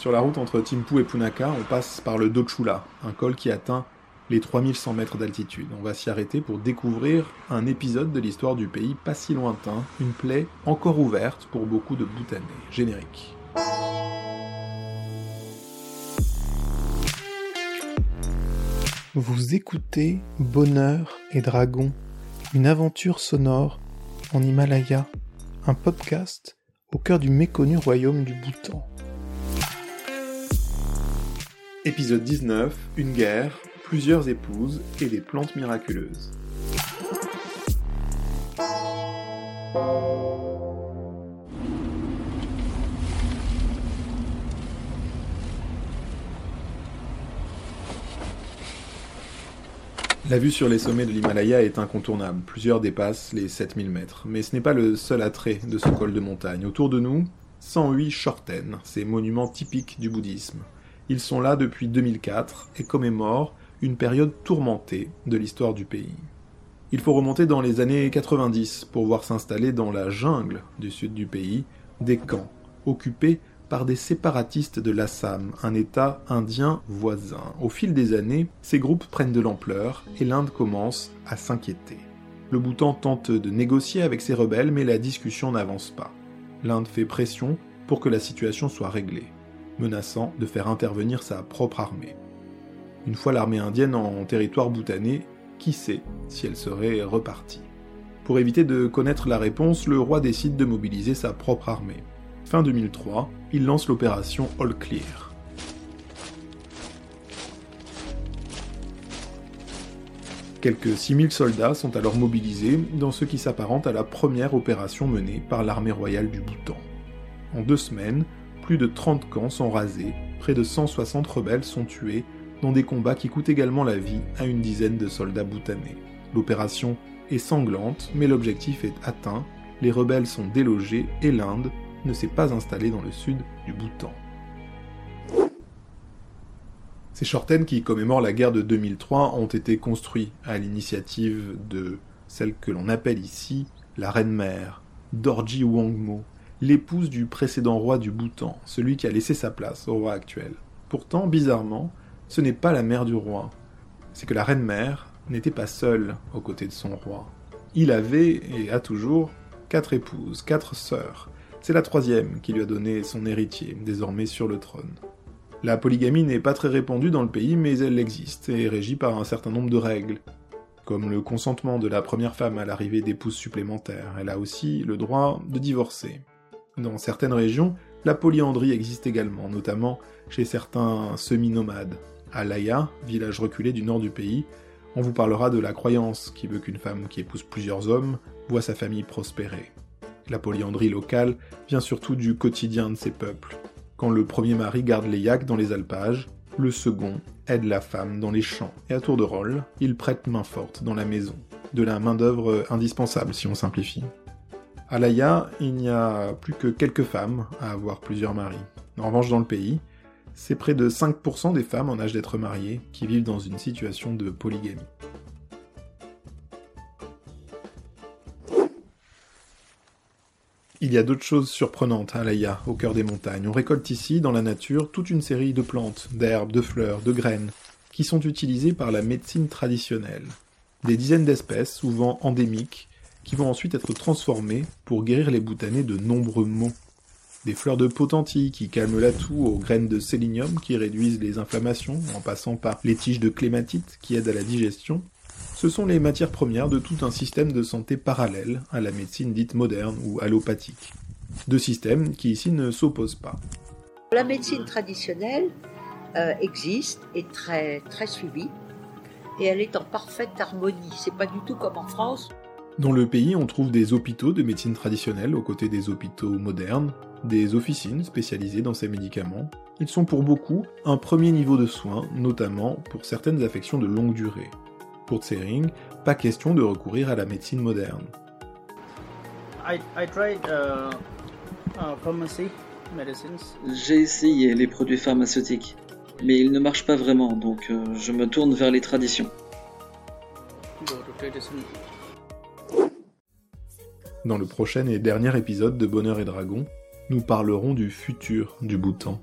Sur la route entre Thimphu et Punaka, on passe par le Dochula, un col qui atteint les 3100 mètres d'altitude. On va s'y arrêter pour découvrir un épisode de l'histoire du pays pas si lointain, une plaie encore ouverte pour beaucoup de Bhoutanais. Générique. Vous écoutez Bonheur et Dragon, une aventure sonore en Himalaya, un podcast au cœur du méconnu royaume du Bhoutan. Épisode 19, une guerre, plusieurs épouses et des plantes miraculeuses. La vue sur les sommets de l'Himalaya est incontournable, plusieurs dépassent les 7000 mètres, mais ce n'est pas le seul attrait de ce col de montagne. Autour de nous, 108 shorten, ces monuments typiques du bouddhisme. Ils sont là depuis 2004 et commémorent une période tourmentée de l'histoire du pays. Il faut remonter dans les années 90 pour voir s'installer dans la jungle du sud du pays des camps occupés par des séparatistes de l'Assam, un État indien voisin. Au fil des années, ces groupes prennent de l'ampleur et l'Inde commence à s'inquiéter. Le Bhoutan tente de négocier avec ces rebelles, mais la discussion n'avance pas. L'Inde fait pression pour que la situation soit réglée, menaçant de faire intervenir sa propre armée. Une fois l'armée indienne en territoire bhoutanais, qui sait si elle serait repartie? Pour éviter de connaître la réponse, le roi décide de mobiliser sa propre armée. Fin 2003, il lance l'opération All Clear. Quelques 6000 soldats sont alors mobilisés dans ce qui s'apparente à la première opération menée par l'armée royale du Bhoutan. En deux semaines, plus de 30 camps sont rasés, près de 160 rebelles sont tués dans des combats qui coûtent également la vie à une dizaine de soldats bhoutanais. L'opération est sanglante, mais l'objectif est atteint, les rebelles sont délogés et l'Inde ne s'est pas installée dans le sud du Bhoutan. Ces shorten qui commémorent la guerre de 2003 ont été construits à l'initiative de celle que l'on appelle ici la reine-mère, Dorji Wangmo, l'épouse du précédent roi du Bhoutan, celui qui a laissé sa place au roi actuel. Pourtant, bizarrement, ce n'est pas la mère du roi. C'est que la reine-mère n'était pas seule aux côtés de son roi. Il avait, et a toujours, quatre épouses, quatre sœurs, c'est la troisième qui lui a donné son héritier, désormais sur le trône. La polygamie n'est pas très répandue dans le pays, mais elle existe et est régie par un certain nombre de règles, comme le consentement de la première femme à l'arrivée d'épouses supplémentaires. Elle a aussi le droit de divorcer. Dans certaines régions, la polyandrie existe également, notamment chez certains semi-nomades. À Laïa, village reculé du nord du pays, on vous parlera de la croyance qui veut qu'une femme qui épouse plusieurs hommes voit sa famille prospérer. La polyandrie locale vient surtout du quotidien de ces peuples. Quand le premier mari garde les yaks dans les alpages, le second aide la femme dans les champs, et à tour de rôle, il prête main forte dans la maison. De la main-d'œuvre indispensable si on simplifie. À Laïa, il n'y a plus que quelques femmes à avoir plusieurs maris. En revanche, dans le pays, c'est près de 5% des femmes en âge d'être mariées qui vivent dans une situation de polygamie. Il y a d'autres choses surprenantes à Laïa, au cœur des montagnes. On récolte ici, dans la nature, toute une série de plantes, d'herbes, de fleurs, de graines, qui sont utilisées par la médecine traditionnelle. Des dizaines d'espèces, souvent endémiques, qui vont ensuite être transformées pour guérir les boutanés de nombreux maux. Des fleurs de potentie qui calment la toux aux graines de sélénium qui réduisent les inflammations, en passant par les tiges de clématite qui aident à la digestion, ce sont les matières premières de tout un système de santé parallèle à la médecine dite moderne ou allopathique. Deux systèmes qui ici ne s'opposent pas. La médecine traditionnelle euh, existe, est très, très suivie, et elle est en parfaite harmonie. C'est pas du tout comme en France. Dans le pays, on trouve des hôpitaux de médecine traditionnelle aux côtés des hôpitaux modernes, des officines spécialisées dans ces médicaments. Ils sont pour beaucoup un premier niveau de soins, notamment pour certaines affections de longue durée pour Tsering, pas question de recourir à la médecine moderne. I, uh, uh, J'ai essayé les produits pharmaceutiques, mais ils ne marchent pas vraiment, donc euh, je me tourne vers les traditions. Dans le prochain et dernier épisode de Bonheur et Dragon, nous parlerons du futur du Bhoutan.